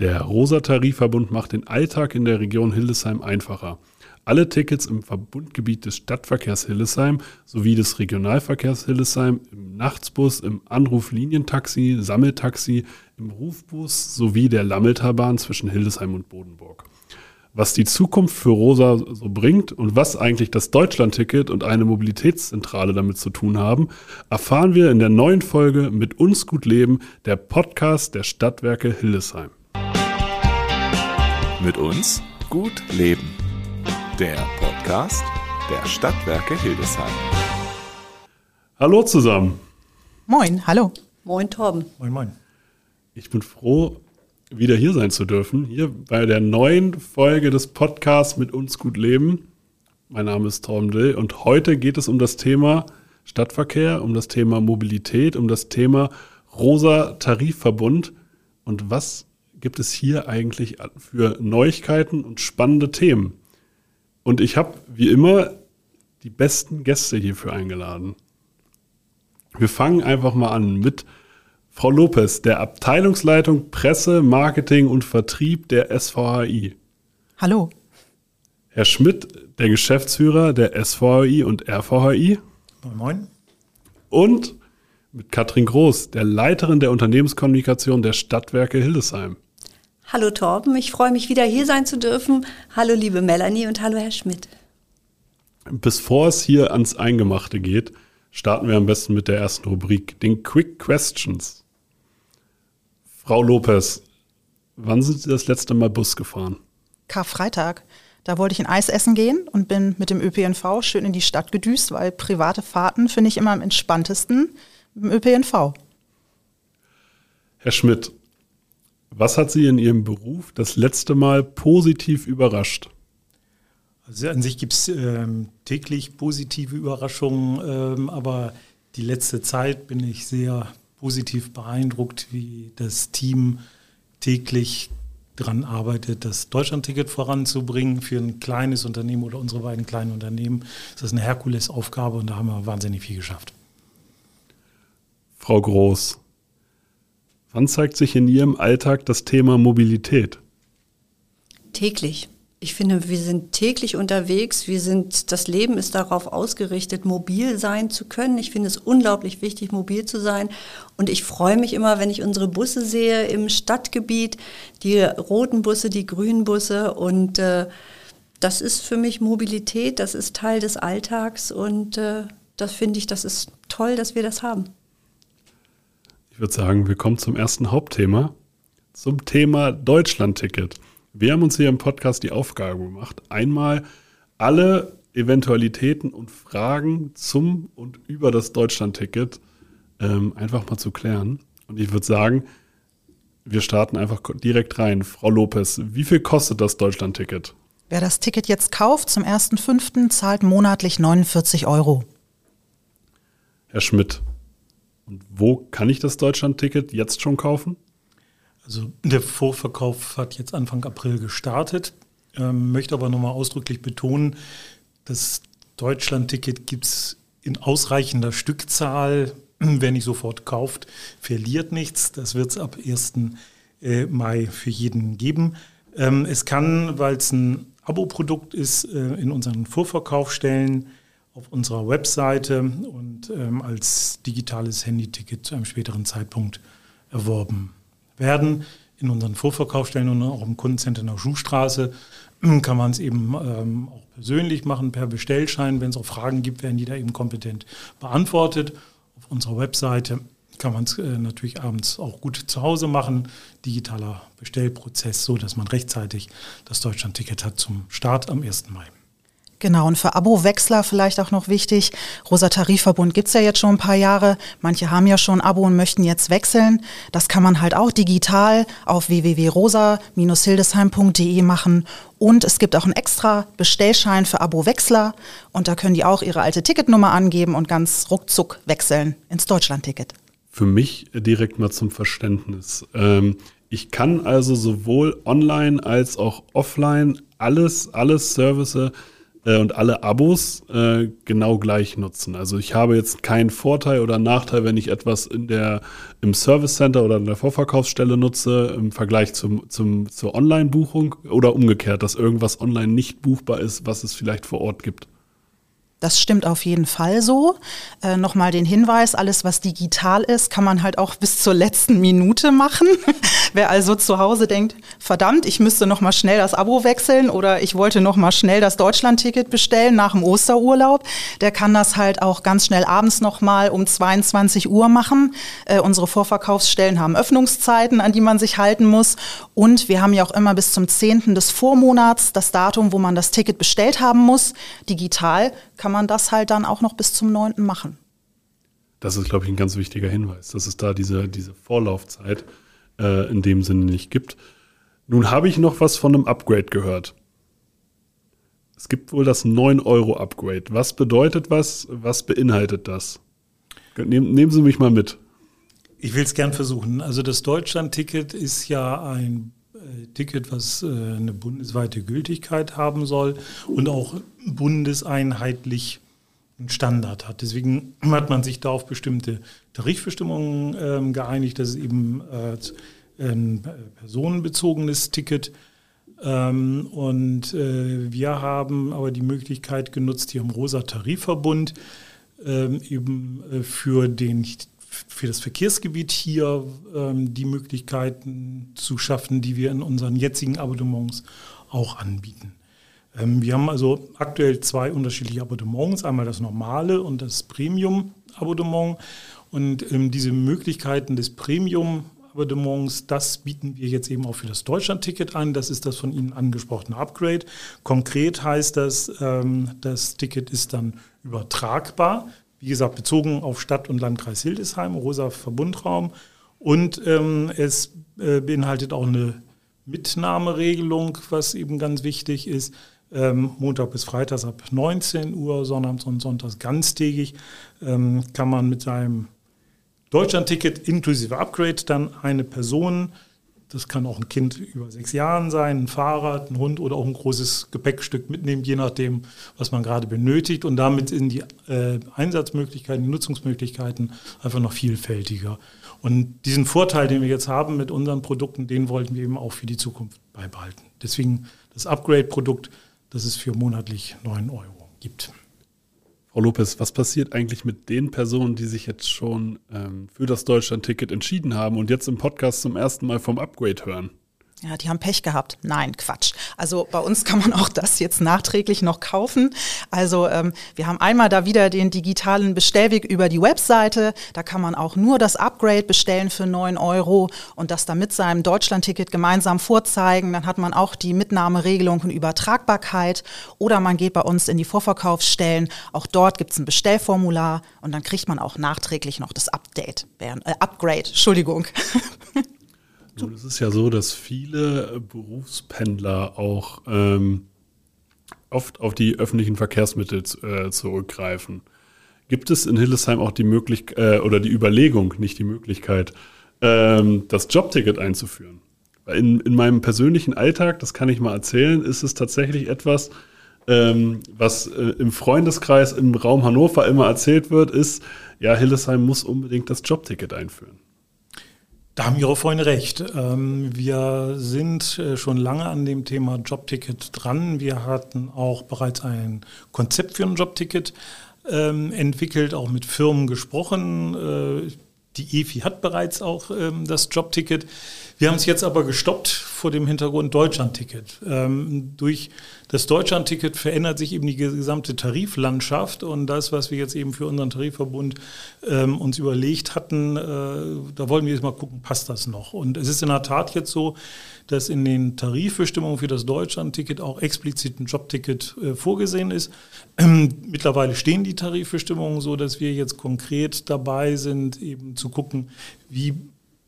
Der Rosa-Tarifverbund macht den Alltag in der Region Hildesheim einfacher. Alle Tickets im Verbundgebiet des Stadtverkehrs Hildesheim sowie des Regionalverkehrs Hildesheim im Nachtsbus, im Anruflinientaxi, Sammeltaxi, im Rufbus sowie der Lammeltalbahn zwischen Hildesheim und Bodenburg. Was die Zukunft für Rosa so bringt und was eigentlich das Deutschlandticket und eine Mobilitätszentrale damit zu tun haben, erfahren wir in der neuen Folge Mit uns gut leben, der Podcast der Stadtwerke Hildesheim. Mit uns gut leben. Der Podcast der Stadtwerke Hildesheim. Hallo zusammen. Moin, hallo. Moin Torben. Moin, moin. Ich bin froh, wieder hier sein zu dürfen. Hier bei der neuen Folge des Podcasts mit uns gut leben. Mein Name ist Torben Dill und heute geht es um das Thema Stadtverkehr, um das Thema Mobilität, um das Thema Rosa Tarifverbund und was gibt es hier eigentlich für Neuigkeiten und spannende Themen. Und ich habe wie immer die besten Gäste hierfür eingeladen. Wir fangen einfach mal an mit Frau Lopez, der Abteilungsleitung Presse, Marketing und Vertrieb der SVHI. Hallo. Herr Schmidt, der Geschäftsführer der SVHI und RVHI. Moin, moin. Und mit Katrin Groß, der Leiterin der Unternehmenskommunikation der Stadtwerke Hildesheim. Hallo Torben, ich freue mich wieder hier sein zu dürfen. Hallo liebe Melanie und hallo Herr Schmidt. Bevor es hier ans Eingemachte geht, starten wir am besten mit der ersten Rubrik, den Quick Questions. Frau Lopez, wann sind Sie das letzte Mal Bus gefahren? Karfreitag. Da wollte ich ein Eis essen gehen und bin mit dem ÖPNV schön in die Stadt gedüst, weil private Fahrten finde ich immer am entspanntesten mit dem ÖPNV. Herr Schmidt, was hat Sie in Ihrem Beruf das letzte Mal positiv überrascht? Also an sich gibt es ähm, täglich positive Überraschungen, ähm, aber die letzte Zeit bin ich sehr positiv beeindruckt, wie das Team täglich daran arbeitet, das Deutschlandticket voranzubringen für ein kleines Unternehmen oder unsere beiden kleinen Unternehmen. Das ist eine Herkulesaufgabe und da haben wir wahnsinnig viel geschafft. Frau Groß, wann zeigt sich in Ihrem Alltag das Thema Mobilität? Täglich. Ich finde, wir sind täglich unterwegs. Wir sind, das Leben ist darauf ausgerichtet, mobil sein zu können. Ich finde es unglaublich wichtig, mobil zu sein. Und ich freue mich immer, wenn ich unsere Busse sehe im Stadtgebiet, die roten Busse, die grünen Busse. Und äh, das ist für mich Mobilität, das ist Teil des Alltags. Und äh, das finde ich, das ist toll, dass wir das haben. Ich würde sagen, wir kommen zum ersten Hauptthema, zum Thema Deutschlandticket. Wir haben uns hier im Podcast die Aufgabe gemacht, einmal alle Eventualitäten und Fragen zum und über das Deutschlandticket ähm, einfach mal zu klären. Und ich würde sagen, wir starten einfach direkt rein. Frau Lopez, wie viel kostet das Deutschlandticket? Wer das Ticket jetzt kauft zum 1.5. zahlt monatlich 49 Euro. Herr Schmidt, und wo kann ich das Deutschlandticket jetzt schon kaufen? Also der Vorverkauf hat jetzt Anfang April gestartet, ähm, möchte aber nochmal ausdrücklich betonen, das Deutschland-Ticket gibt es in ausreichender Stückzahl. Wer nicht sofort kauft, verliert nichts. Das wird es ab 1. Äh, Mai für jeden geben. Ähm, es kann, weil es ein Abo-Produkt ist, äh, in unseren Vorverkauf stellen auf unserer Webseite und ähm, als digitales Handyticket zu einem späteren Zeitpunkt erworben werden. In unseren Vorverkaufsstellen und auch im Kundencenter in der Schuhstraße kann man es eben ähm, auch persönlich machen per Bestellschein. Wenn es auch Fragen gibt, werden die da eben kompetent beantwortet. Auf unserer Webseite kann man es äh, natürlich abends auch gut zu Hause machen. Digitaler Bestellprozess, so dass man rechtzeitig das Deutschlandticket hat zum Start am 1. Mai. Genau, und für Abo-Wechsler vielleicht auch noch wichtig, Rosa Tarifverbund gibt's ja jetzt schon ein paar Jahre. Manche haben ja schon Abo und möchten jetzt wechseln. Das kann man halt auch digital auf www.rosa-hildesheim.de machen. Und es gibt auch einen extra Bestellschein für Abo-Wechsler. Und da können die auch ihre alte Ticketnummer angeben und ganz ruckzuck wechseln ins Deutschlandticket. Für mich direkt mal zum Verständnis. Ähm, ich kann also sowohl online als auch offline alles, alles Services äh, und alle Abos äh, genau gleich nutzen. Also ich habe jetzt keinen Vorteil oder Nachteil, wenn ich etwas in der, im Service Center oder in der Vorverkaufsstelle nutze im Vergleich zum, zum, zur Online-Buchung oder umgekehrt, dass irgendwas online nicht buchbar ist, was es vielleicht vor Ort gibt. Das stimmt auf jeden Fall so. Äh, Nochmal den Hinweis, alles was digital ist, kann man halt auch bis zur letzten Minute machen. Wer also zu Hause denkt, verdammt, ich müsste nochmal schnell das Abo wechseln oder ich wollte nochmal schnell das Deutschland-Ticket bestellen nach dem Osterurlaub, der kann das halt auch ganz schnell abends nochmal um 22 Uhr machen. Äh, unsere Vorverkaufsstellen haben Öffnungszeiten, an die man sich halten muss. Und wir haben ja auch immer bis zum 10. des Vormonats das Datum, wo man das Ticket bestellt haben muss. Digital kann man das halt dann auch noch bis zum 9. machen. Das ist, glaube ich, ein ganz wichtiger Hinweis, dass es da diese, diese Vorlaufzeit äh, in dem Sinne nicht gibt. Nun habe ich noch was von einem Upgrade gehört. Es gibt wohl das 9-Euro-Upgrade. Was bedeutet was? Was beinhaltet das? Nehmen, nehmen Sie mich mal mit. Ich will es gern versuchen. Also das Deutschland-Ticket ist ja ein Ticket, was äh, eine bundesweite Gültigkeit haben soll und auch bundeseinheitlich einen Standard hat. Deswegen hat man sich da auf bestimmte Tarifbestimmungen ähm, geeinigt. Das ist eben äh, ein personenbezogenes Ticket. Ähm, und äh, wir haben aber die Möglichkeit genutzt, hier im Rosa Tarifverbund ähm, eben für den für das Verkehrsgebiet hier ähm, die Möglichkeiten zu schaffen, die wir in unseren jetzigen Abonnements auch anbieten. Ähm, wir haben also aktuell zwei unterschiedliche Abonnements, einmal das normale und das Premium-Abonnement. Und ähm, diese Möglichkeiten des Premium-Abonnements, das bieten wir jetzt eben auch für das Deutschland-Ticket an. Das ist das von Ihnen angesprochene Upgrade. Konkret heißt das, ähm, das Ticket ist dann übertragbar wie gesagt, bezogen auf Stadt und Landkreis Hildesheim, Rosa Verbundraum. Und ähm, es äh, beinhaltet auch eine Mitnahmeregelung, was eben ganz wichtig ist. Ähm, Montag bis Freitag ab 19 Uhr, Sonnabends und Sonntags ganztägig ähm, kann man mit seinem Deutschlandticket inklusive Upgrade dann eine Person das kann auch ein Kind über sechs Jahren sein, ein Fahrrad, ein Hund oder auch ein großes Gepäckstück mitnehmen, je nachdem, was man gerade benötigt. Und damit sind die äh, Einsatzmöglichkeiten, die Nutzungsmöglichkeiten einfach noch vielfältiger. Und diesen Vorteil, den wir jetzt haben mit unseren Produkten, den wollten wir eben auch für die Zukunft beibehalten. Deswegen das Upgrade-Produkt, das es für monatlich 9 Euro gibt. Frau Lopez, was passiert eigentlich mit den Personen, die sich jetzt schon ähm, für das Deutschland-Ticket entschieden haben und jetzt im Podcast zum ersten Mal vom Upgrade hören? Ja, die haben Pech gehabt. Nein, Quatsch. Also bei uns kann man auch das jetzt nachträglich noch kaufen. Also ähm, wir haben einmal da wieder den digitalen Bestellweg über die Webseite. Da kann man auch nur das Upgrade bestellen für 9 Euro und das dann mit seinem Deutschlandticket gemeinsam vorzeigen. Dann hat man auch die Mitnahmeregelung und Übertragbarkeit. Oder man geht bei uns in die Vorverkaufsstellen. Auch dort gibt es ein Bestellformular und dann kriegt man auch nachträglich noch das Update, äh, Upgrade, Entschuldigung. Nun, es ist ja so, dass viele Berufspendler auch ähm, oft auf die öffentlichen Verkehrsmittel äh, zurückgreifen. Gibt es in Hildesheim auch die Möglichkeit äh, oder die Überlegung, nicht die Möglichkeit, ähm, das Jobticket einzuführen? In, in meinem persönlichen Alltag, das kann ich mal erzählen, ist es tatsächlich etwas, ähm, was äh, im Freundeskreis im Raum Hannover immer erzählt wird, ist, ja, Hildesheim muss unbedingt das Jobticket einführen. Da haben Ihre Freunde recht. Ähm, wir sind äh, schon lange an dem Thema Jobticket dran. Wir hatten auch bereits ein Konzept für ein Jobticket ähm, entwickelt, auch mit Firmen gesprochen. Äh, die EFI hat bereits auch ähm, das Jobticket. Wir haben es jetzt aber gestoppt vor dem Hintergrund Deutschlandticket. Ähm, durch das Deutschlandticket verändert sich eben die gesamte Tariflandschaft und das, was wir jetzt eben für unseren Tarifverbund ähm, uns überlegt hatten, äh, da wollen wir jetzt mal gucken, passt das noch? Und es ist in der Tat jetzt so, dass in den Tarifbestimmungen für das Deutschlandticket auch explizit ein Jobticket äh, vorgesehen ist. Ähm, mittlerweile stehen die Tarifbestimmungen so, dass wir jetzt konkret dabei sind, eben zu gucken, wie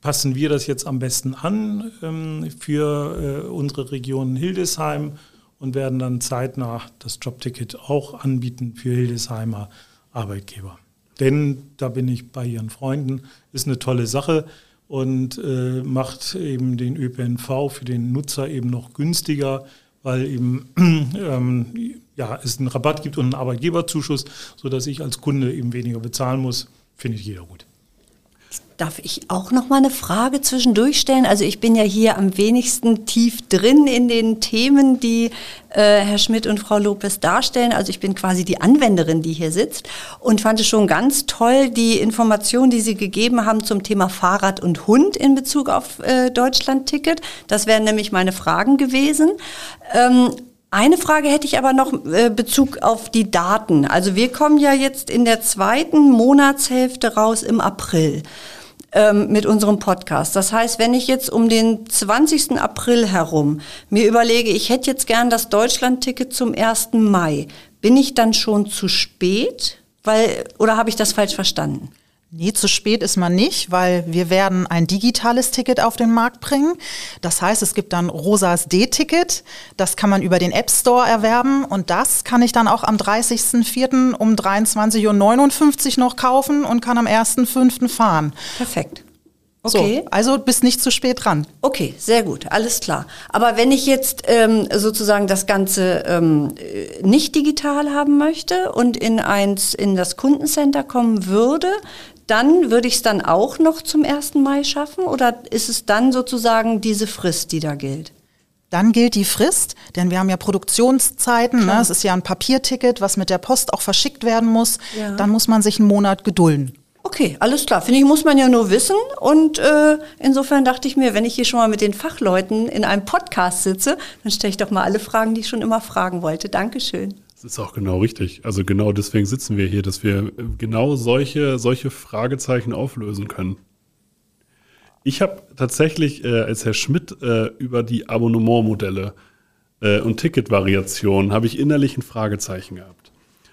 passen wir das jetzt am besten an ähm, für äh, unsere Region Hildesheim und werden dann zeitnah das Jobticket auch anbieten für Hildesheimer Arbeitgeber. Denn da bin ich bei Ihren Freunden, ist eine tolle Sache und äh, macht eben den ÖPNV für den Nutzer eben noch günstiger, weil eben ähm, ja, es einen Rabatt gibt und einen Arbeitgeberzuschuss, sodass ich als Kunde eben weniger bezahlen muss. Finde ich jeder gut. Darf ich auch noch mal eine Frage zwischendurch stellen? Also ich bin ja hier am wenigsten tief drin in den Themen, die äh, Herr Schmidt und Frau Lopez darstellen. Also ich bin quasi die Anwenderin, die hier sitzt und fand es schon ganz toll, die Informationen, die Sie gegeben haben zum Thema Fahrrad und Hund in Bezug auf äh, Deutschland-Ticket. Das wären nämlich meine Fragen gewesen. Ähm, eine Frage hätte ich aber noch äh, Bezug auf die Daten. Also wir kommen ja jetzt in der zweiten Monatshälfte raus im April ähm, mit unserem Podcast. Das heißt, wenn ich jetzt um den 20. April herum mir überlege, ich hätte jetzt gern das Deutschland-Ticket zum 1. Mai, bin ich dann schon zu spät? Weil, oder habe ich das falsch verstanden? Nee, zu spät ist man nicht, weil wir werden ein digitales Ticket auf den Markt bringen. Das heißt, es gibt dann Rosas D-Ticket. Das kann man über den App Store erwerben und das kann ich dann auch am 30.04. um 23.59 Uhr noch kaufen und kann am 1.05. fahren. Perfekt. Okay. So, also bist nicht zu spät dran. Okay, sehr gut, alles klar. Aber wenn ich jetzt ähm, sozusagen das Ganze ähm, nicht digital haben möchte und in eins in das Kundencenter kommen würde, dann würde ich es dann auch noch zum 1. Mai schaffen oder ist es dann sozusagen diese Frist, die da gilt? Dann gilt die Frist, denn wir haben ja Produktionszeiten. Ne? Es ist ja ein Papierticket, was mit der Post auch verschickt werden muss. Ja. Dann muss man sich einen Monat gedulden. Okay, alles klar. Finde ich, muss man ja nur wissen. Und äh, insofern dachte ich mir, wenn ich hier schon mal mit den Fachleuten in einem Podcast sitze, dann stelle ich doch mal alle Fragen, die ich schon immer fragen wollte. Dankeschön. Ist auch genau richtig. Also genau deswegen sitzen wir hier, dass wir genau solche, solche Fragezeichen auflösen können. Ich habe tatsächlich, äh, als Herr Schmidt äh, über die Abonnementmodelle äh, und Ticketvariationen, habe ich innerlich ein Fragezeichen gehabt.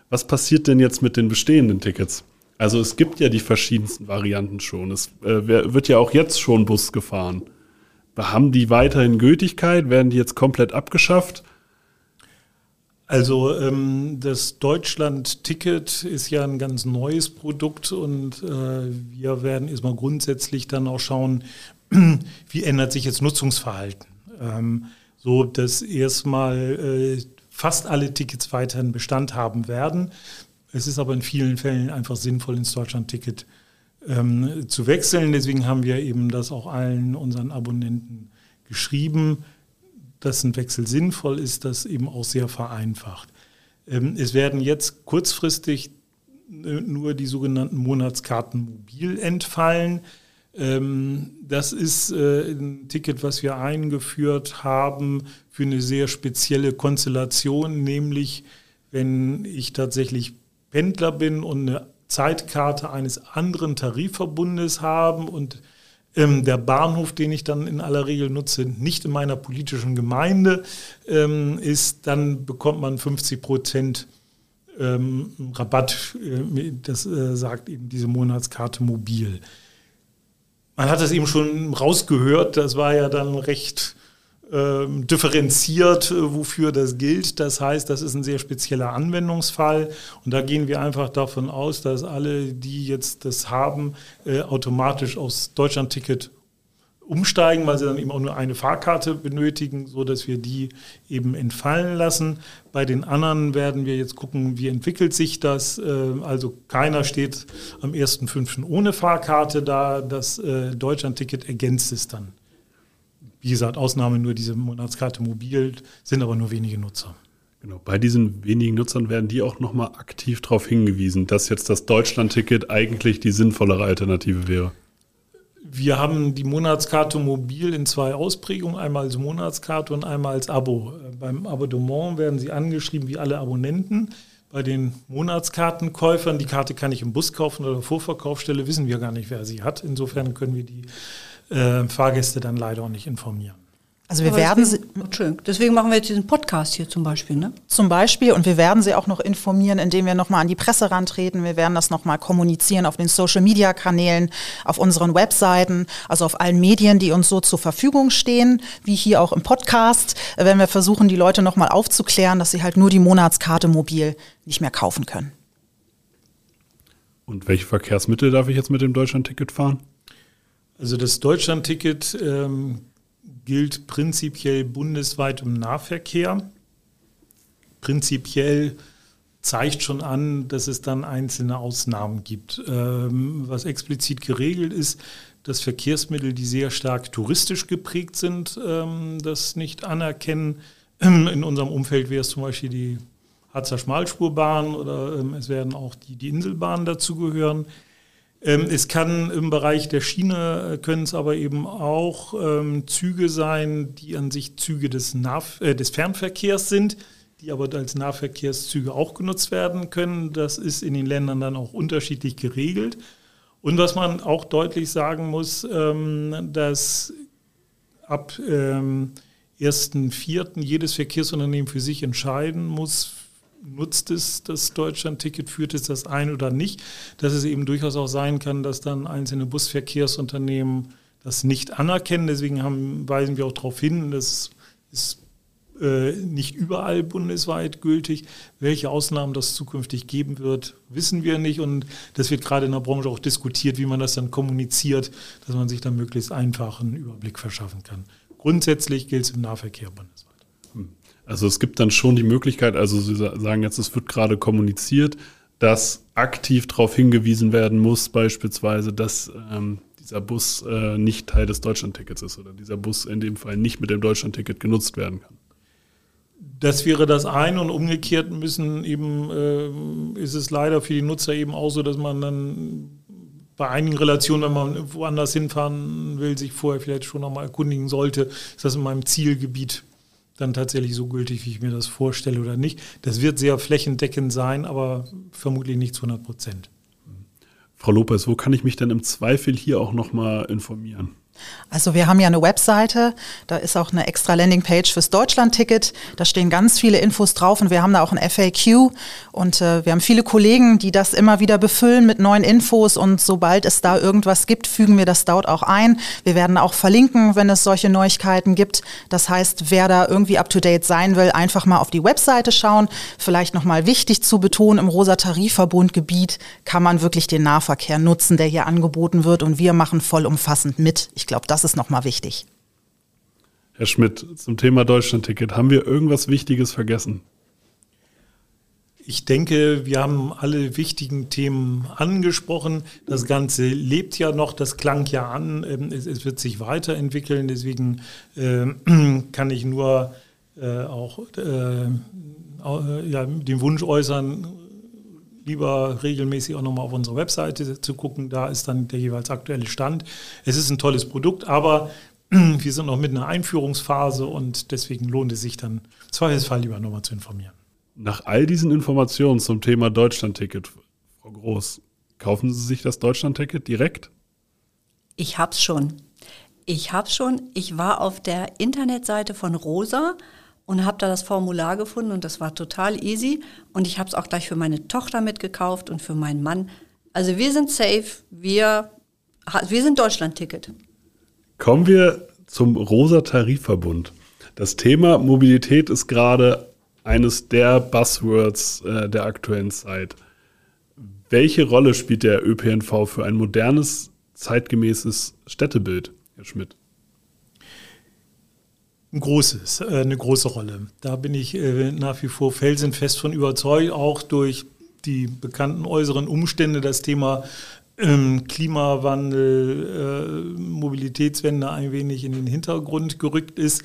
Was passiert denn jetzt mit den bestehenden Tickets? Also es gibt ja die verschiedensten Varianten schon. Es äh, wird ja auch jetzt schon Bus gefahren. Haben die weiterhin Gültigkeit? Werden die jetzt komplett abgeschafft? Also ähm, das Deutschland-Ticket ist ja ein ganz neues Produkt und äh, wir werden erstmal grundsätzlich dann auch schauen, wie ändert sich jetzt Nutzungsverhalten. Ähm, so dass erstmal äh, fast alle Tickets weiterhin Bestand haben werden. Es ist aber in vielen Fällen einfach sinnvoll, ins Deutschland-Ticket ähm, zu wechseln. Deswegen haben wir eben das auch allen unseren Abonnenten geschrieben dass ein Wechsel sinnvoll ist, das eben auch sehr vereinfacht. Ähm, es werden jetzt kurzfristig äh, nur die sogenannten Monatskarten mobil entfallen. Ähm, das ist äh, ein Ticket, was wir eingeführt haben für eine sehr spezielle Konstellation, nämlich wenn ich tatsächlich Pendler bin und eine Zeitkarte eines anderen Tarifverbundes habe und ähm, der Bahnhof, den ich dann in aller Regel nutze, nicht in meiner politischen Gemeinde ähm, ist, dann bekommt man 50 Prozent ähm, Rabatt. Äh, das äh, sagt eben diese Monatskarte mobil. Man hat das eben schon rausgehört, das war ja dann recht ähm, differenziert, äh, wofür das gilt. Das heißt, das ist ein sehr spezieller Anwendungsfall. Und da gehen wir einfach davon aus, dass alle, die jetzt das haben, äh, automatisch aufs Deutschlandticket umsteigen, weil sie dann eben auch nur eine Fahrkarte benötigen, so dass wir die eben entfallen lassen. Bei den anderen werden wir jetzt gucken, wie entwickelt sich das. Äh, also keiner steht am 1.5. ohne Fahrkarte da. Das Deutschlandticket ergänzt es dann. Wie gesagt, Ausnahme nur diese Monatskarte mobil, sind aber nur wenige Nutzer. Genau, bei diesen wenigen Nutzern werden die auch nochmal aktiv darauf hingewiesen, dass jetzt das Deutschland-Ticket eigentlich die sinnvollere Alternative wäre. Wir haben die Monatskarte mobil in zwei Ausprägungen, einmal als Monatskarte und einmal als Abo. Beim Abonnement werden sie angeschrieben wie alle Abonnenten. Bei den Monatskartenkäufern, die Karte kann ich im Bus kaufen oder Vorverkaufsstelle, wissen wir gar nicht, wer sie hat. Insofern können wir die äh, Fahrgäste dann leider auch nicht informieren. Also wir Aber werden deswegen, sie. Deswegen machen wir jetzt diesen Podcast hier zum Beispiel, ne? Zum Beispiel und wir werden sie auch noch informieren, indem wir nochmal an die Presse rantreten. Wir werden das nochmal kommunizieren auf den Social Media Kanälen, auf unseren Webseiten, also auf allen Medien, die uns so zur Verfügung stehen, wie hier auch im Podcast, wenn wir versuchen, die Leute nochmal aufzuklären, dass sie halt nur die Monatskarte mobil nicht mehr kaufen können. Und welche Verkehrsmittel darf ich jetzt mit dem Deutschland-Ticket fahren? Also das Deutschland-Ticket ähm, gilt prinzipiell bundesweit im Nahverkehr. Prinzipiell zeigt schon an, dass es dann einzelne Ausnahmen gibt. Ähm, was explizit geregelt ist, dass Verkehrsmittel, die sehr stark touristisch geprägt sind, ähm, das nicht anerkennen. In unserem Umfeld wäre es zum Beispiel die Harzer Schmalspurbahn oder ähm, es werden auch die, die Inselbahnen dazugehören. Ähm, es kann im Bereich der Schiene, äh, können es aber eben auch ähm, Züge sein, die an sich Züge des, Nah äh, des Fernverkehrs sind, die aber als Nahverkehrszüge auch genutzt werden können. Das ist in den Ländern dann auch unterschiedlich geregelt. Und was man auch deutlich sagen muss, ähm, dass ab ähm, 1.4. jedes Verkehrsunternehmen für sich entscheiden muss, nutzt es das Deutschland-Ticket, führt es das ein oder nicht, dass es eben durchaus auch sein kann, dass dann einzelne Busverkehrsunternehmen das nicht anerkennen. Deswegen haben, weisen wir auch darauf hin, das ist äh, nicht überall bundesweit gültig. Welche Ausnahmen das zukünftig geben wird, wissen wir nicht. Und das wird gerade in der Branche auch diskutiert, wie man das dann kommuniziert, dass man sich dann möglichst einfach einen Überblick verschaffen kann. Grundsätzlich gilt es im Nahverkehr bundesweit. Also es gibt dann schon die Möglichkeit, also Sie sagen jetzt, es wird gerade kommuniziert, dass aktiv darauf hingewiesen werden muss, beispielsweise, dass ähm, dieser Bus äh, nicht Teil des Deutschlandtickets ist oder dieser Bus in dem Fall nicht mit dem Deutschlandticket genutzt werden kann. Das wäre das eine und umgekehrt müssen eben, äh, ist es leider für die Nutzer eben auch so, dass man dann bei einigen Relationen, wenn man woanders hinfahren will, sich vorher vielleicht schon nochmal erkundigen sollte, ist das in meinem Zielgebiet dann tatsächlich so gültig, wie ich mir das vorstelle oder nicht. Das wird sehr flächendeckend sein, aber vermutlich nicht zu 100 Prozent. Frau Lopez, wo kann ich mich denn im Zweifel hier auch nochmal informieren? Also wir haben ja eine Webseite, da ist auch eine extra Landingpage fürs Deutschland-Ticket. Da stehen ganz viele Infos drauf und wir haben da auch ein FAQ und äh, wir haben viele Kollegen, die das immer wieder befüllen mit neuen Infos und sobald es da irgendwas gibt, fügen wir das dort auch ein. Wir werden auch verlinken, wenn es solche Neuigkeiten gibt. Das heißt, wer da irgendwie up-to-date sein will, einfach mal auf die Webseite schauen. Vielleicht nochmal wichtig zu betonen, im Rosa Tarifverbundgebiet kann man wirklich den Nahverkehr nutzen, der hier angeboten wird und wir machen vollumfassend mit. Ich glaube, das ist nochmal wichtig. Herr Schmidt, zum Thema Deutschlandticket, haben wir irgendwas Wichtiges vergessen? Ich denke, wir haben alle wichtigen Themen angesprochen. Das Ganze lebt ja noch, das klang ja an, ähm, es, es wird sich weiterentwickeln. Deswegen äh, kann ich nur äh, auch äh, ja, den Wunsch äußern, lieber regelmäßig auch nochmal auf unsere Webseite zu gucken. Da ist dann der jeweils aktuelle Stand. Es ist ein tolles Produkt, aber wir sind noch mit einer Einführungsphase und deswegen lohnt es sich dann im Zweifelsfall lieber nochmal zu informieren. Nach all diesen Informationen zum Thema Deutschlandticket, Frau Groß, kaufen Sie sich das Deutschlandticket direkt? Ich hab's schon. Ich hab's schon. Ich war auf der Internetseite von Rosa und habe da das Formular gefunden und das war total easy. Und ich habe es auch gleich für meine Tochter mitgekauft und für meinen Mann. Also wir sind safe, wir, wir sind Deutschland-Ticket. Kommen wir zum Rosa Tarifverbund. Das Thema Mobilität ist gerade eines der Buzzwords äh, der aktuellen Zeit. Welche Rolle spielt der ÖPNV für ein modernes, zeitgemäßes Städtebild, Herr Schmidt? Ein großes, äh, eine große Rolle. Da bin ich äh, nach wie vor felsenfest von überzeugt, auch durch die bekannten äußeren Umstände, das Thema ähm, Klimawandel, äh, Mobilitätswende ein wenig in den Hintergrund gerückt ist.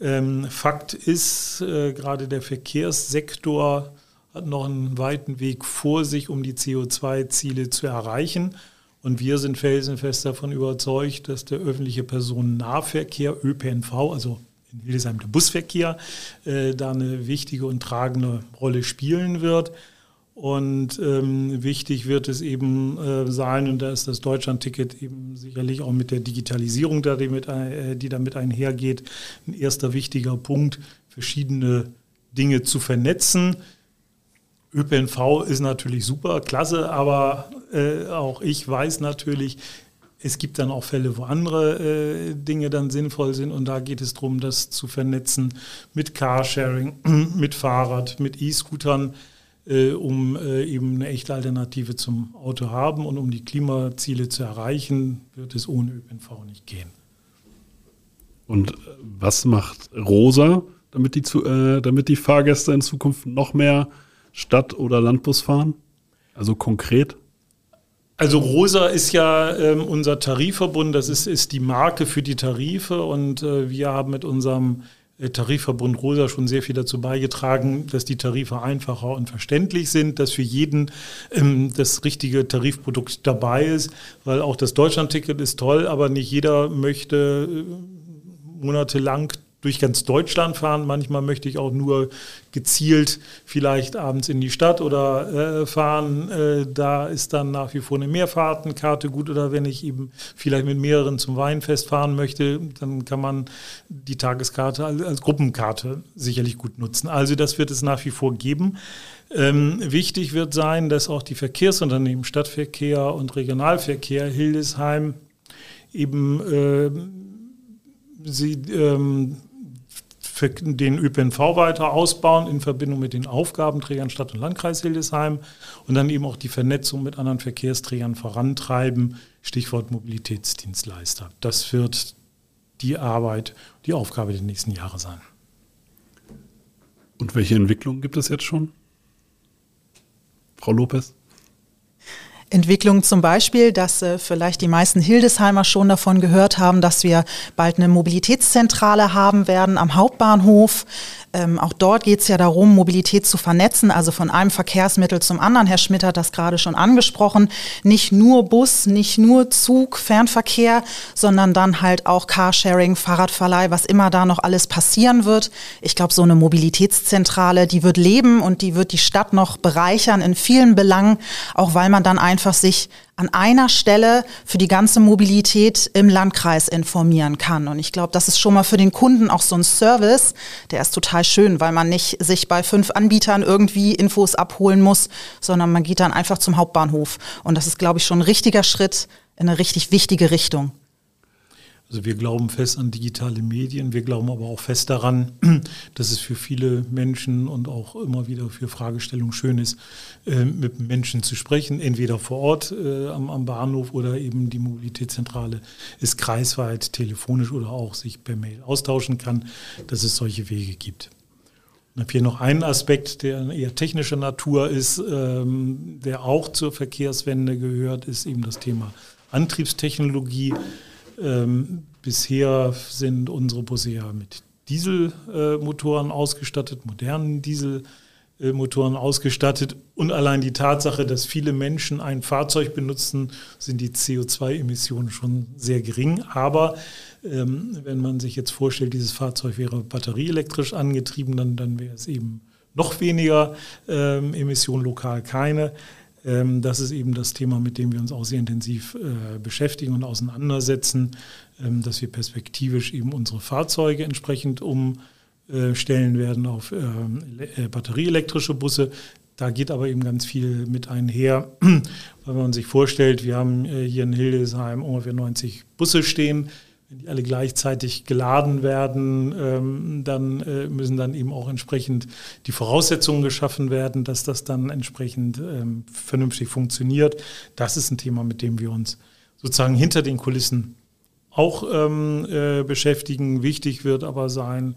Ähm, Fakt ist, gerade der Verkehrssektor hat noch einen weiten Weg vor sich, um die CO2-Ziele zu erreichen. Und wir sind felsenfest davon überzeugt, dass der öffentliche Personennahverkehr, ÖPNV, also in Hildesheim der Busverkehr äh, da eine wichtige und tragende Rolle spielen wird. Und ähm, wichtig wird es eben äh, sein, und da ist das Deutschlandticket eben sicherlich auch mit der Digitalisierung, da die, mit, äh, die damit einhergeht, ein erster wichtiger Punkt, verschiedene Dinge zu vernetzen. ÖPNV ist natürlich super, klasse, aber äh, auch ich weiß natürlich, es gibt dann auch Fälle, wo andere äh, Dinge dann sinnvoll sind und da geht es darum, das zu vernetzen mit Carsharing, mit Fahrrad, mit E-Scootern, äh, um äh, eben eine echte Alternative zum Auto haben und um die Klimaziele zu erreichen, wird es ohne ÖPNV nicht gehen. Und was macht Rosa, damit die, zu, äh, damit die Fahrgäste in Zukunft noch mehr Stadt- oder Landbus fahren? Also konkret? Also Rosa ist ja ähm, unser Tarifverbund, das ist, ist die Marke für die Tarife. Und äh, wir haben mit unserem äh, Tarifverbund Rosa schon sehr viel dazu beigetragen, dass die Tarife einfacher und verständlich sind, dass für jeden ähm, das richtige Tarifprodukt dabei ist, weil auch das Deutschlandticket ist toll, aber nicht jeder möchte äh, monatelang durch ganz Deutschland fahren. Manchmal möchte ich auch nur gezielt vielleicht abends in die Stadt oder äh, fahren. Äh, da ist dann nach wie vor eine Mehrfahrtenkarte gut. Oder wenn ich eben vielleicht mit mehreren zum Weinfest fahren möchte, dann kann man die Tageskarte als, als Gruppenkarte sicherlich gut nutzen. Also das wird es nach wie vor geben. Ähm, wichtig wird sein, dass auch die Verkehrsunternehmen Stadtverkehr und Regionalverkehr Hildesheim eben äh, sie ähm, den ÖPNV weiter ausbauen in Verbindung mit den Aufgabenträgern Stadt und Landkreis Hildesheim und dann eben auch die Vernetzung mit anderen Verkehrsträgern vorantreiben, Stichwort Mobilitätsdienstleister. Das wird die Arbeit, die Aufgabe der nächsten Jahre sein. Und welche Entwicklungen gibt es jetzt schon? Frau Lopez? Entwicklung zum Beispiel, dass äh, vielleicht die meisten Hildesheimer schon davon gehört haben, dass wir bald eine Mobilitätszentrale haben werden am Hauptbahnhof. Ähm, auch dort geht es ja darum, Mobilität zu vernetzen, also von einem Verkehrsmittel zum anderen. Herr Schmidt hat das gerade schon angesprochen. Nicht nur Bus, nicht nur Zug, Fernverkehr, sondern dann halt auch Carsharing, Fahrradverleih, was immer da noch alles passieren wird. Ich glaube, so eine Mobilitätszentrale, die wird leben und die wird die Stadt noch bereichern in vielen Belangen, auch weil man dann einfach sich an einer Stelle für die ganze Mobilität im Landkreis informieren kann. Und ich glaube, das ist schon mal für den Kunden auch so ein Service, der ist total schön, weil man nicht sich bei fünf Anbietern irgendwie Infos abholen muss, sondern man geht dann einfach zum Hauptbahnhof. Und das ist, glaube ich, schon ein richtiger Schritt in eine richtig wichtige Richtung. Also wir glauben fest an digitale Medien, wir glauben aber auch fest daran, dass es für viele Menschen und auch immer wieder für Fragestellungen schön ist, äh, mit Menschen zu sprechen, entweder vor Ort äh, am, Bahnhof oder eben die Mobilitätszentrale ist kreisweit, telefonisch oder auch sich per Mail austauschen kann, dass es solche Wege gibt. Ich habe hier noch einen Aspekt, der eher technischer Natur ist, ähm, der auch zur Verkehrswende gehört, ist eben das Thema Antriebstechnologie. Ähm, bisher sind unsere Busse ja mit Dieselmotoren ausgestattet, modernen Dieselmotoren ausgestattet. Und allein die Tatsache, dass viele Menschen ein Fahrzeug benutzen, sind die CO2-Emissionen schon sehr gering. Aber ähm, wenn man sich jetzt vorstellt, dieses Fahrzeug wäre batterieelektrisch angetrieben, dann, dann wäre es eben noch weniger ähm, Emissionen, lokal keine. Ähm, das ist eben das Thema, mit dem wir uns auch sehr intensiv äh, beschäftigen und auseinandersetzen, ähm, dass wir perspektivisch eben unsere Fahrzeuge entsprechend umstellen werden auf ähm, äh, batterieelektrische Busse. Da geht aber eben ganz viel mit einher, weil man sich vorstellt, wir haben äh, hier in Hildesheim ungefähr 90 Busse stehen wenn die alle gleichzeitig geladen werden, ähm, dann äh, müssen dann eben auch entsprechend die Voraussetzungen geschaffen werden, dass das dann entsprechend ähm, vernünftig funktioniert. Das ist ein Thema, mit dem wir uns sozusagen hinter den Kulissen auch ähm, äh, beschäftigen. Wichtig wird aber sein,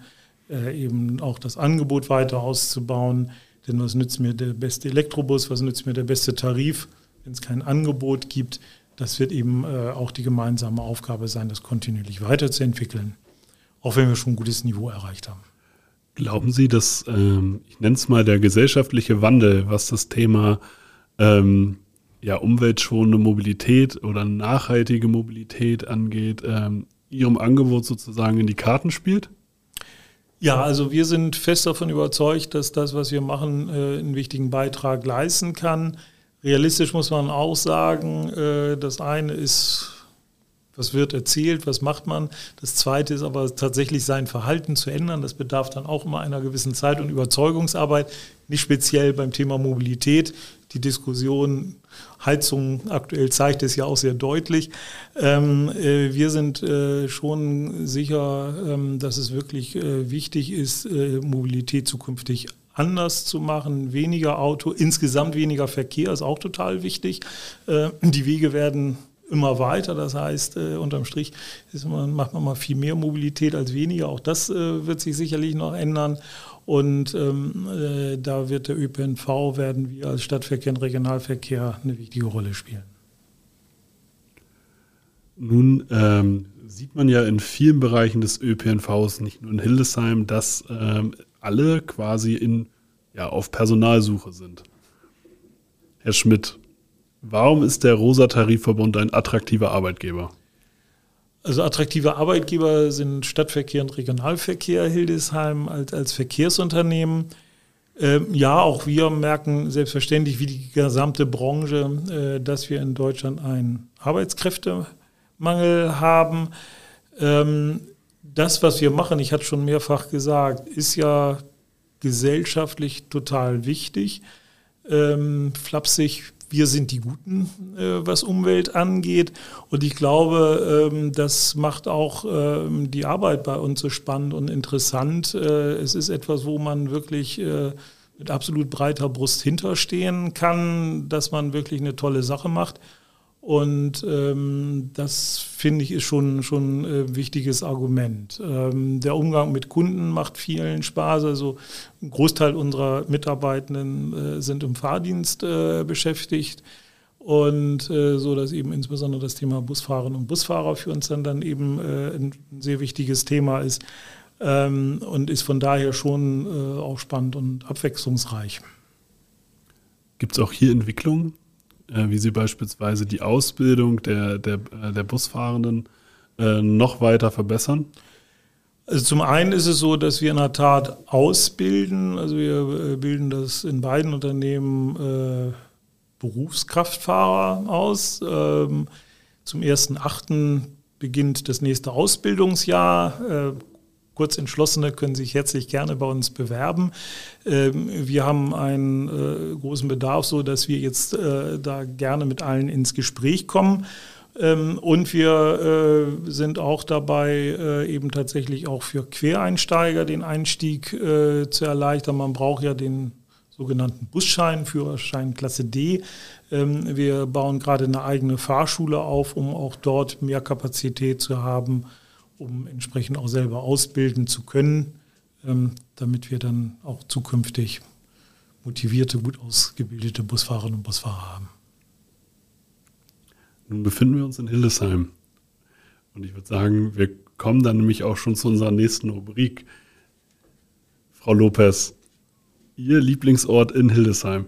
äh, eben auch das Angebot weiter auszubauen. Denn was nützt mir der beste Elektrobus, was nützt mir der beste Tarif, wenn es kein Angebot gibt? Das wird eben äh, auch die gemeinsame Aufgabe sein, das kontinuierlich weiterzuentwickeln, auch wenn wir schon ein gutes Niveau erreicht haben. Glauben Sie, dass, ähm, ich nenne es mal der gesellschaftliche Wandel, was das Thema ähm, ja, umweltschonende Mobilität oder nachhaltige Mobilität angeht, ähm, Ihrem Angebot sozusagen in die Karten spielt? Ja, also wir sind fest davon überzeugt, dass das, was wir machen, äh, einen wichtigen Beitrag leisten kann. Realistisch muss man auch sagen, äh, das eine ist, was wird erzählt, was macht man. Das zweite ist aber tatsächlich sein Verhalten zu ändern. Das bedarf dann auch immer einer gewissen Zeit und Überzeugungsarbeit, nicht speziell beim Thema Mobilität. Die Diskussion Heizung aktuell zeigt es ja auch sehr deutlich. Ähm, äh, wir sind äh, schon sicher, ähm, dass es wirklich wichtig ist, Mobilität zukünftig anders zu machen, weniger Auto, insgesamt weniger Verkehr ist auch total wichtig. Äh, die Wege werden immer weiter. Das heißt, äh, unterm Strich man, macht man mal viel mehr Mobilität als weniger. Auch das äh, wird sich sicherlich noch ändern. Und ähm, äh, da wird der ÖPNV, werden wir als Stadtverkehr und Regionalverkehr eine wichtige Rolle spielen. Nun ähm, sieht man ja in vielen Bereichen des ÖPNVs, nicht nur in Hildesheim, dass ähm, alle quasi in, ja, auf Personalsuche sind. Herr Schmidt, warum ist der Rosa Tarifverbund ein attraktiver Arbeitgeber? Also attraktive Arbeitgeber sind Stadtverkehr und Regionalverkehr Hildesheim als, als Verkehrsunternehmen. Ähm, ja, auch wir merken selbstverständlich, wie die gesamte Branche, äh, dass wir in Deutschland einen Arbeitskräftemangel haben. Ähm, das, was wir machen, ich hatte schon mehrfach gesagt, ist ja gesellschaftlich total wichtig. Ähm, flapsig wir sind die Guten, äh, was Umwelt angeht. Und ich glaube, ähm, das macht auch ähm, die Arbeit bei uns so spannend und interessant. Äh, es ist etwas, wo man wirklich äh, mit absolut breiter Brust hinterstehen kann, dass man wirklich eine tolle Sache macht. Und ähm, das finde ich ist schon schon äh, wichtiges Argument. Ähm, der Umgang mit Kunden macht vielen Spaß. Also ein Großteil unserer Mitarbeitenden äh, sind im Fahrdienst äh, beschäftigt und äh, so, dass eben insbesondere das Thema Busfahren und Busfahrer für uns dann dann eben äh, ein sehr wichtiges Thema ist ähm, und ist von daher schon äh, auch spannend und abwechslungsreich. Gibt es auch hier Entwicklungen? Äh, wie sie beispielsweise die Ausbildung der, der, äh, der Busfahrenden äh, noch weiter verbessern? Also zum einen ist es so, dass wir in der Tat ausbilden. Also wir bilden das in beiden Unternehmen äh, Berufskraftfahrer aus. Ähm, zum 1.8. beginnt das nächste Ausbildungsjahr. Äh, Kurzentschlossene können sich herzlich gerne bei uns bewerben. Ähm, wir haben einen äh, großen Bedarf, so dass wir jetzt äh, da gerne mit allen ins Gespräch kommen. Ähm, und wir äh, sind auch dabei, eben tatsächlich auch für Quereinsteiger den Einstieg zu erleichtern. Man braucht ja den sogenannten Busschein, Führerschein Klasse D. Ähm, wir bauen gerade eine eigene Fahrschule auf, um auch dort mehr Kapazität zu haben, um entsprechend auch selber ausbilden zu können, ähm, damit wir dann auch zukünftig motivierte, gut ausgebildete Busfahrerinnen und Busfahrer haben. Nun befinden wir uns in Hildesheim. Und ich würde sagen, wir kommen dann nämlich auch schon zu unserer nächsten Rubrik. Frau Lopez, Ihr Lieblingsort in Hildesheim?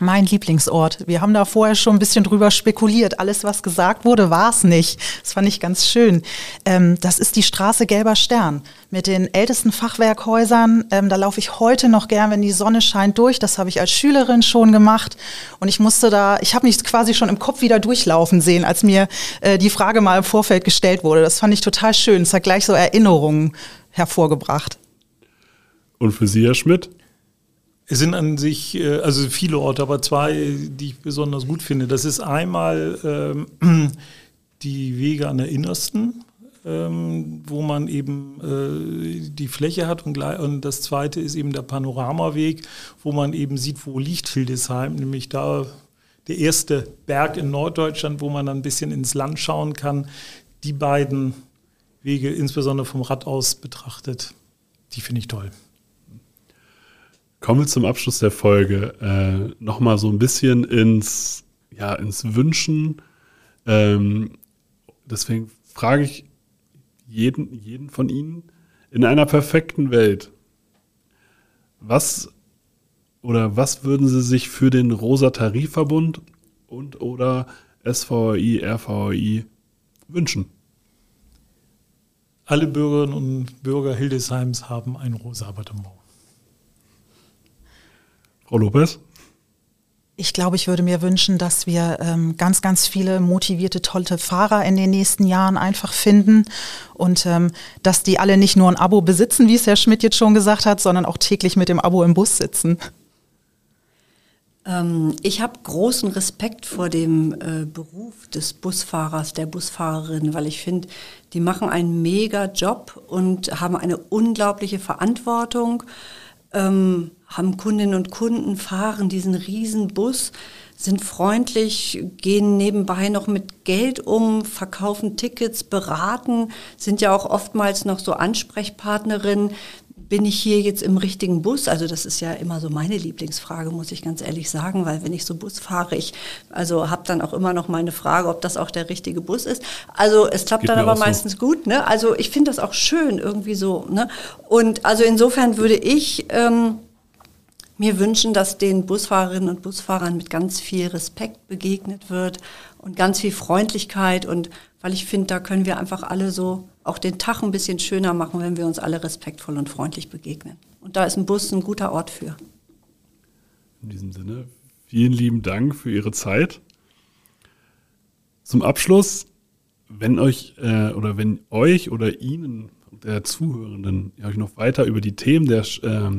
Mein Lieblingsort. Wir haben da vorher schon ein bisschen drüber spekuliert. Alles, was gesagt wurde, war es nicht. Das fand ich ganz schön. Ähm, das ist die Straße Gelber Stern mit den ältesten Fachwerkhäusern. Ähm, da laufe ich heute noch gern, wenn die Sonne scheint, durch. Das habe ich als Schülerin schon gemacht. Und ich musste da, ich habe mich quasi schon im Kopf wieder durchlaufen sehen, als mir äh, die Frage mal im Vorfeld gestellt wurde. Das fand ich total schön. Es hat gleich so Erinnerungen hervorgebracht. Und für Sie, Herr Schmidt? Es sind an sich, äh, also viele Orte, aber zwei, die ich besonders gut finde. Das ist einmal ähm, die Wege an der Innersten, ähm, wo man eben äh, die Fläche hat und, und, das zweite ist eben der Panoramaweg, wo man eben sieht, wo liegt Hildesheim, nämlich da der erste Berg in Norddeutschland, wo man dann ein bisschen ins Land schauen kann. Die beiden Wege, insbesondere vom Rad aus betrachtet, die finde ich toll. Kommen wir zum Abschluss der Folge. Äh, Nochmal so ein bisschen ins, ja, ins Wünschen. Ähm, deswegen frage ich jeden, jeden von Ihnen, in einer perfekten Welt, was oder was würden Sie sich für den Rosa Tarifverbund und oder SVI, RVI wünschen? Alle Bürgerinnen und Bürger Hildesheims haben ein rosa Abonnement. Frau Lopez? Ich glaube, ich würde mir wünschen, dass wir ähm, ganz, ganz viele motivierte, tolle Fahrer in den nächsten Jahren einfach finden und ähm, dass die alle nicht nur ein Abo besitzen, wie es Herr Schmidt jetzt schon gesagt hat, sondern auch täglich mit dem Abo im Bus sitzen. Ähm, ich habe großen Respekt vor dem äh, Beruf des Busfahrers, der Busfahrerin, weil ich finde, die machen einen mega Job und haben eine unglaubliche Verantwortung ähm, haben Kundinnen und Kunden, fahren diesen riesen Bus, sind freundlich, gehen nebenbei noch mit Geld um, verkaufen Tickets, beraten, sind ja auch oftmals noch so Ansprechpartnerinnen. Bin ich hier jetzt im richtigen Bus? Also das ist ja immer so meine Lieblingsfrage, muss ich ganz ehrlich sagen, weil wenn ich so Bus fahre, ich also habe dann auch immer noch meine Frage, ob das auch der richtige Bus ist. Also es klappt Geht dann aber meistens so. gut. Ne? Also ich finde das auch schön irgendwie so. Ne? Und also insofern würde ich ähm, mir wünschen, dass den Busfahrerinnen und Busfahrern mit ganz viel Respekt begegnet wird und ganz viel Freundlichkeit und weil ich finde, da können wir einfach alle so auch den Tag ein bisschen schöner machen, wenn wir uns alle respektvoll und freundlich begegnen. Und da ist ein Bus ein guter Ort für. In diesem Sinne, vielen lieben Dank für Ihre Zeit. Zum Abschluss, wenn euch äh, oder wenn euch oder Ihnen der Zuhörenden euch noch weiter über die Themen der äh,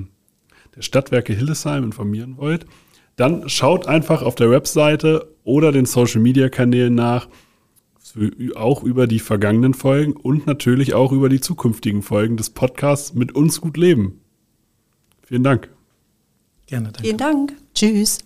der Stadtwerke Hillesheim informieren wollt, dann schaut einfach auf der Webseite oder den Social Media Kanälen nach, auch über die vergangenen Folgen und natürlich auch über die zukünftigen Folgen des Podcasts mit uns gut leben. Vielen Dank. Gerne, danke. Vielen Dank. Tschüss.